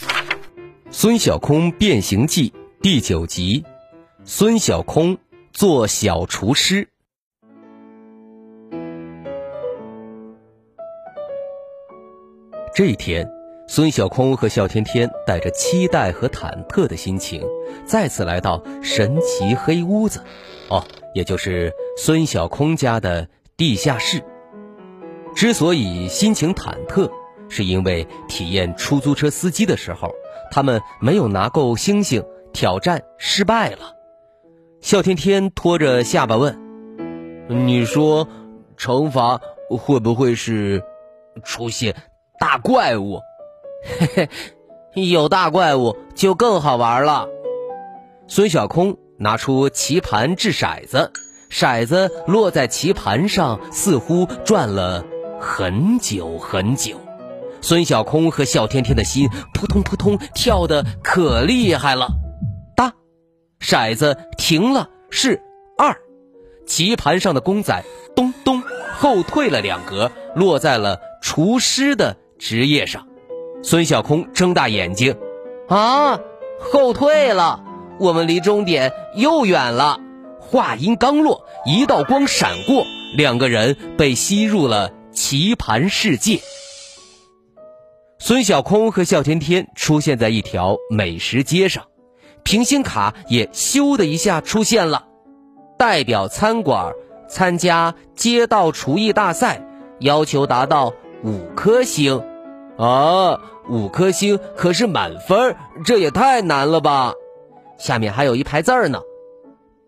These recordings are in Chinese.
《孙小空变形记》第九集，孙小空做小厨师。这一天，孙小空和笑天天带着期待和忐忑的心情，再次来到神奇黑屋子，哦，也就是孙小空家的地下室。之所以心情忐忑，是因为体验出租车司机的时候。他们没有拿够星星，挑战失败了。笑天天拖着下巴问：“你说，惩罚会不会是出现大怪物？”“嘿嘿，有大怪物就更好玩了。”孙小空拿出棋盘掷骰子，骰子落在棋盘上，似乎转了很久很久。孙小空和笑天天的心扑通扑通跳得可厉害了，哒，骰子停了，是二，棋盘上的公仔咚咚后退了两格，落在了厨师的职业上。孙小空睁大眼睛，啊，后退了，我们离终点又远了。话音刚落，一道光闪过，两个人被吸入了棋盘世界。孙小空和笑天天出现在一条美食街上，平星卡也咻的一下出现了。代表餐馆参加街道厨艺大赛，要求达到五颗星。啊，五颗星可是满分，这也太难了吧！下面还有一排字儿呢，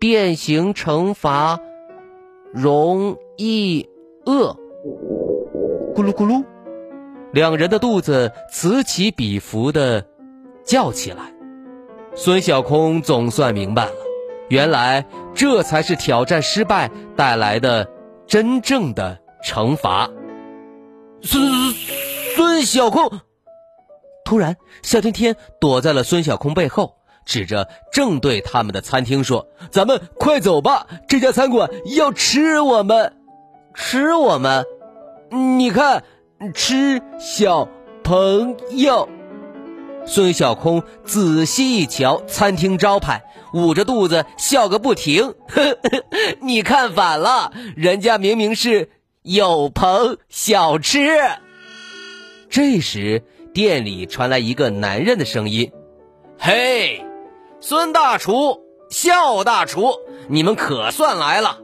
变形惩罚，容易饿。咕噜咕噜。两人的肚子此起彼伏的叫起来，孙小空总算明白了，原来这才是挑战失败带来的真正的惩罚。孙孙小空，突然，夏天天躲在了孙小空背后，指着正对他们的餐厅说：“咱们快走吧，这家餐馆要吃我们，吃我们，你看。”吃小朋友，孙小空仔细一瞧，餐厅招牌，捂着肚子笑个不停。你看反了，人家明明是有朋小吃。这时，店里传来一个男人的声音：“嘿，孙大厨，笑大厨，你们可算来了。”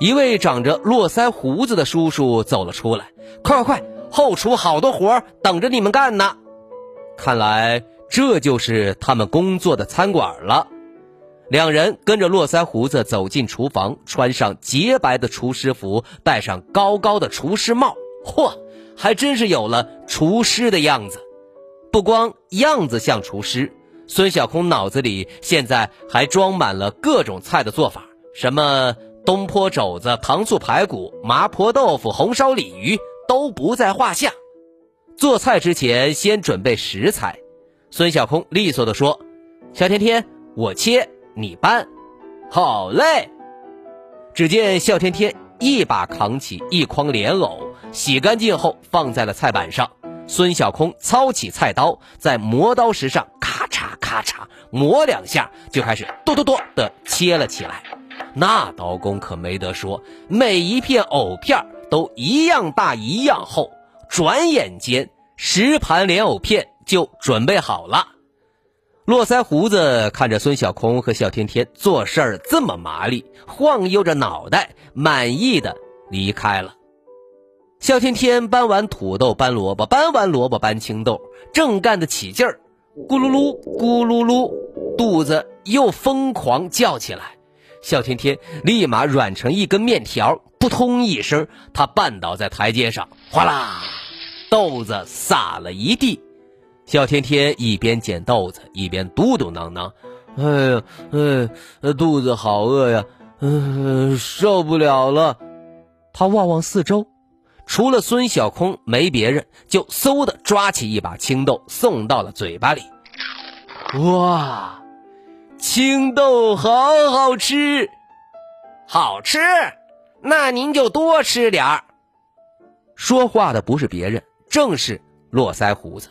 一位长着络腮胡子的叔叔走了出来，快快快，后厨好多活等着你们干呢。看来这就是他们工作的餐馆了。两人跟着络腮胡子走进厨房，穿上洁白的厨师服，戴上高高的厨师帽，嚯，还真是有了厨师的样子。不光样子像厨师，孙小空脑子里现在还装满了各种菜的做法，什么。东坡肘子、糖醋排骨、麻婆豆腐、红烧鲤鱼都不在话下。做菜之前先准备食材。孙小空利索地说：“小天天，我切，你搬。”好嘞。只见笑天天一把扛起一筐莲藕，洗干净后放在了菜板上。孙小空操起菜刀，在磨刀石上咔嚓咔嚓磨两下，就开始剁剁剁的切了起来。那刀工可没得说，每一片藕片都一样大一样厚。转眼间，十盘莲藕片就准备好了。络腮胡子看着孙小空和笑天天做事儿这么麻利，晃悠着脑袋，满意的离开了。笑天天搬完土豆，搬萝卜，搬完萝卜，搬青豆，正干得起劲儿，咕噜噜，咕噜噜，肚子又疯狂叫起来。笑天天立马软成一根面条，扑通一声，他绊倒在台阶上，哗啦，豆子洒了一地。小天天一边捡豆子一边嘟嘟囔囔：“哎呀，哎，肚子好饿呀，嗯，受不了了。”他望望四周，除了孙小空没别人，就嗖的抓起一把青豆送到了嘴巴里。哇，青豆好好吃，好吃，那您就多吃点儿。说话的不是别人，正是络腮胡子。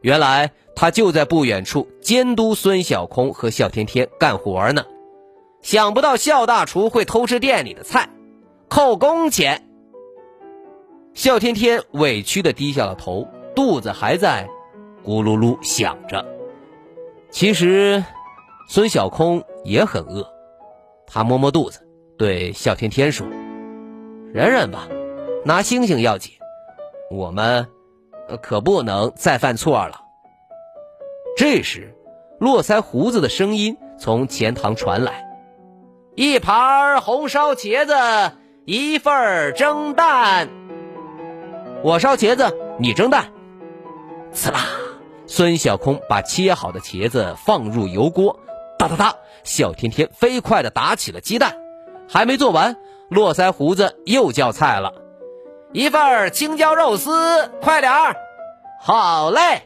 原来他就在不远处监督孙小空和笑天天干活呢。想不到笑大厨会偷吃店里的菜，扣工钱。笑天天委屈的低下了头，肚子还在咕噜噜响着。其实，孙小空也很饿，他摸摸肚子，对笑天天说：“忍忍吧，拿星星要紧，我们。”可不能再犯错了。这时，络腮胡子的声音从前堂传来：“一盘红烧茄子，一份蒸蛋。我烧茄子，你蒸蛋。”刺啦！孙小空把切好的茄子放入油锅，哒哒哒，小天天飞快地打起了鸡蛋。还没做完，络腮胡子又叫菜了。一份青椒肉丝，快点儿！好嘞！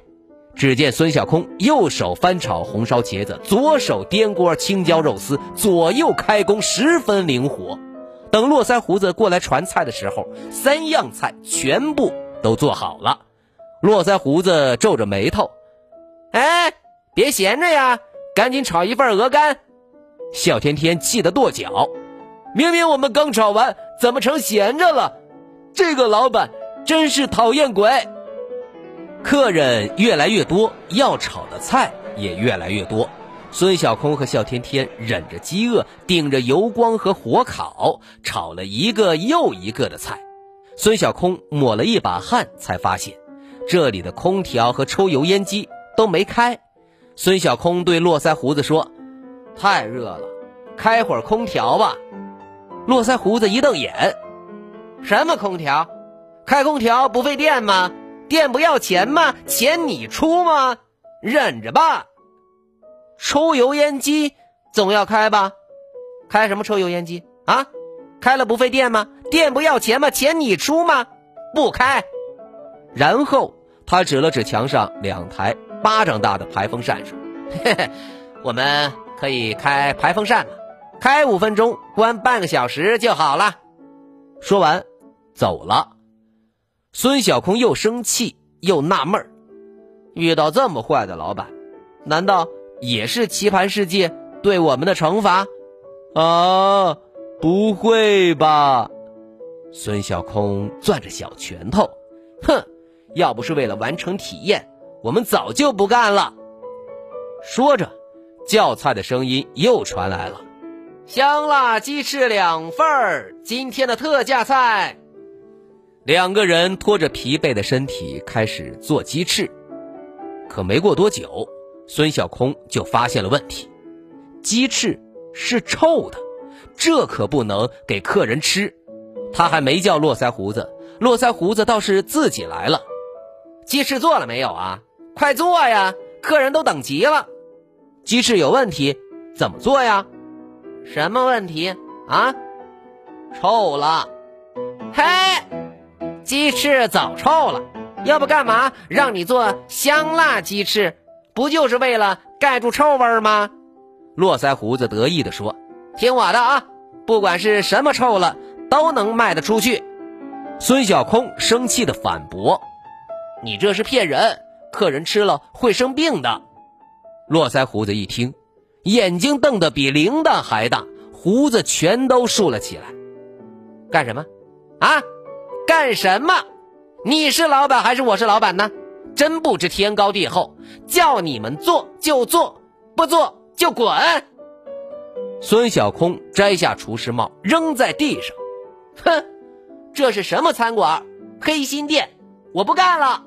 只见孙小空右手翻炒红烧茄子，左手颠锅青椒肉丝，左右开工，十分灵活。等络腮胡子过来传菜的时候，三样菜全部都做好了。络腮胡子皱着眉头：“哎，别闲着呀，赶紧炒一份鹅肝！”小天天气得跺脚：“明明我们刚炒完，怎么成闲着了？”这个老板真是讨厌鬼。客人越来越多，要炒的菜也越来越多。孙小空和笑天天忍着饥饿，顶着油光和火烤，炒了一个又一个的菜。孙小空抹了一把汗，才发现这里的空调和抽油烟机都没开。孙小空对络腮胡子说：“太热了，开会儿空调吧。”络腮胡子一瞪眼。什么空调？开空调不费电吗？电不要钱吗？钱你出吗？忍着吧。抽油烟机总要开吧？开什么抽油烟机啊？开了不费电吗？电不要钱吗？钱你出吗？不开。然后他指了指墙上两台巴掌大的排风扇，说：“嘿嘿，我们可以开排风扇了，开五分钟，关半个小时就好了。”说完。走了，孙小空又生气又纳闷，遇到这么坏的老板，难道也是棋盘世界对我们的惩罚？啊，不会吧！孙小空攥着小拳头，哼，要不是为了完成体验，我们早就不干了。说着，叫菜的声音又传来了：香辣鸡翅两份儿，今天的特价菜。两个人拖着疲惫的身体开始做鸡翅，可没过多久，孙小空就发现了问题：鸡翅是臭的，这可不能给客人吃。他还没叫络腮胡子，络腮胡子倒是自己来了。鸡翅做了没有啊？快做呀，客人都等急了。鸡翅有问题，怎么做呀？什么问题啊？臭了，嘿。鸡翅早臭了，要不干嘛让你做香辣鸡翅？不就是为了盖住臭味吗？络腮胡子得意地说：“听我的啊，不管是什么臭了，都能卖得出去。”孙小空生气地反驳：“你这是骗人，客人吃了会生病的。”络腮胡子一听，眼睛瞪得比铃铛还大，胡子全都竖了起来。干什么？啊？干什么？你是老板还是我是老板呢？真不知天高地厚，叫你们做就做，不做就滚！孙小空摘下厨师帽扔在地上，哼，这是什么餐馆？黑心店！我不干了！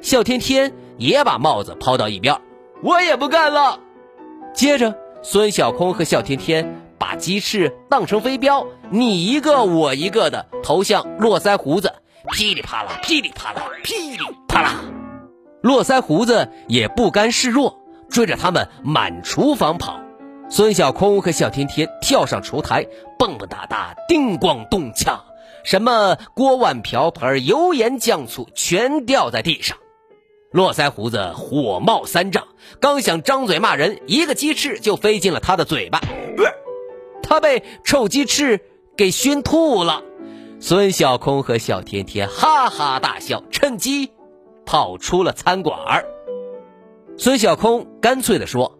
笑天天也把帽子抛到一边，我也不干了。接着，孙小空和笑天天。把鸡翅当成飞镖，你一个我一个的投向络腮胡子，噼里啪啦，噼里啪啦，噼里啪啦。络腮胡子也不甘示弱，追着他们满厨房跑。孙小空和小天天跳上厨台，蹦蹦哒哒，叮咣咚锵，什么锅碗瓢盆、油盐酱醋全掉在地上。络腮胡子火冒三丈，刚想张嘴骂人，一个鸡翅就飞进了他的嘴巴，他被臭鸡翅给熏吐了。孙小空和小天天哈哈大笑，趁机跑出了餐馆。孙小空干脆地说：“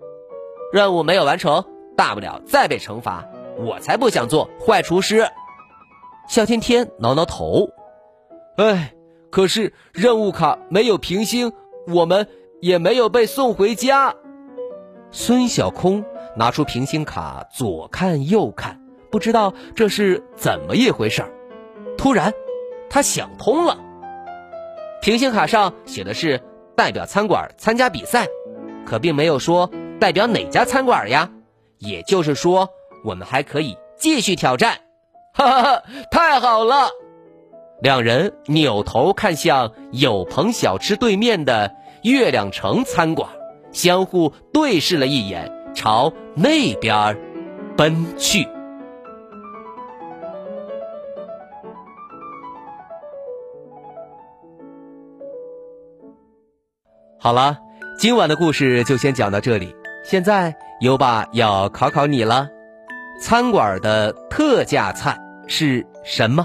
任务没有完成，大不了再被惩罚。我才不想做坏厨师。”小天天挠挠头：“哎，可是任务卡没有平星。”我们也没有被送回家。孙小空拿出平行卡，左看右看，不知道这是怎么一回事儿。突然，他想通了。平行卡上写的是代表餐馆参加比赛，可并没有说代表哪家餐馆呀。也就是说，我们还可以继续挑战。哈哈哈，太好了！两人扭头看向有朋小吃对面的月亮城餐馆，相互对视了一眼，朝那边奔去。好了，今晚的故事就先讲到这里。现在优爸要考考你了：餐馆的特价菜是什么？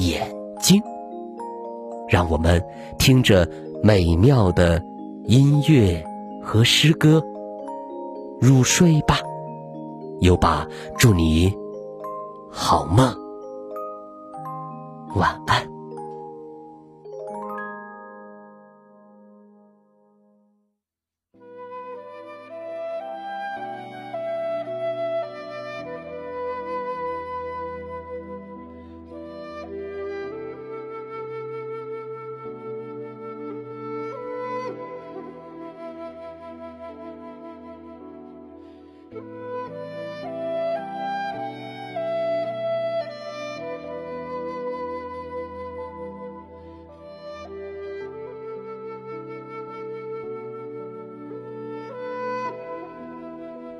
眼睛，让我们听着美妙的音乐和诗歌入睡吧。优爸，祝你好梦，晚安。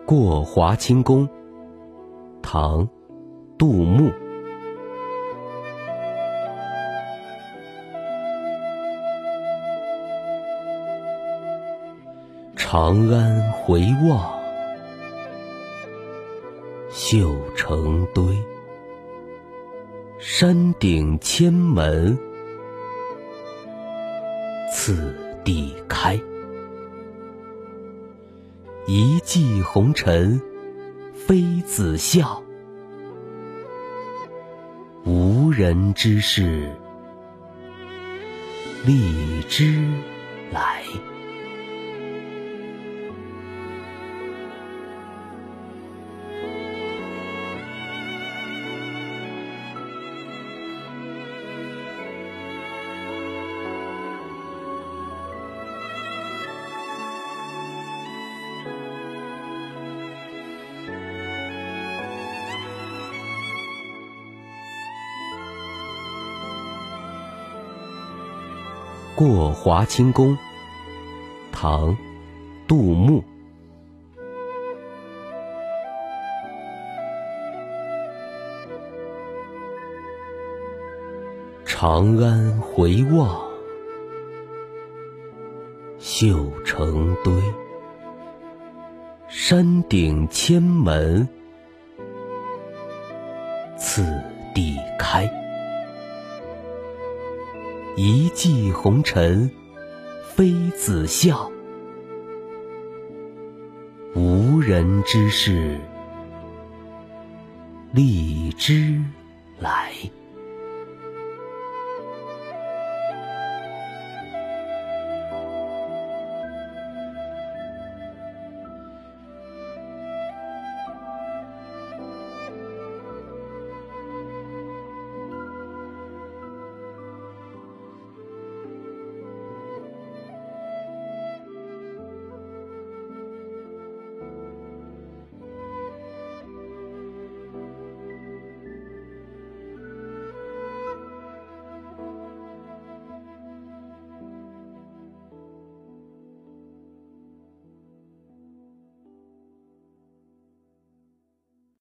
过华清宫，唐，杜牧。长安回望，绣成堆。山顶千门，次第一骑红尘妃子笑，无人知是荔枝来。过华清宫，唐，杜牧。长安回望，绣成堆。山顶千门，次第开。一骑红尘妃子笑，无人知是荔枝来。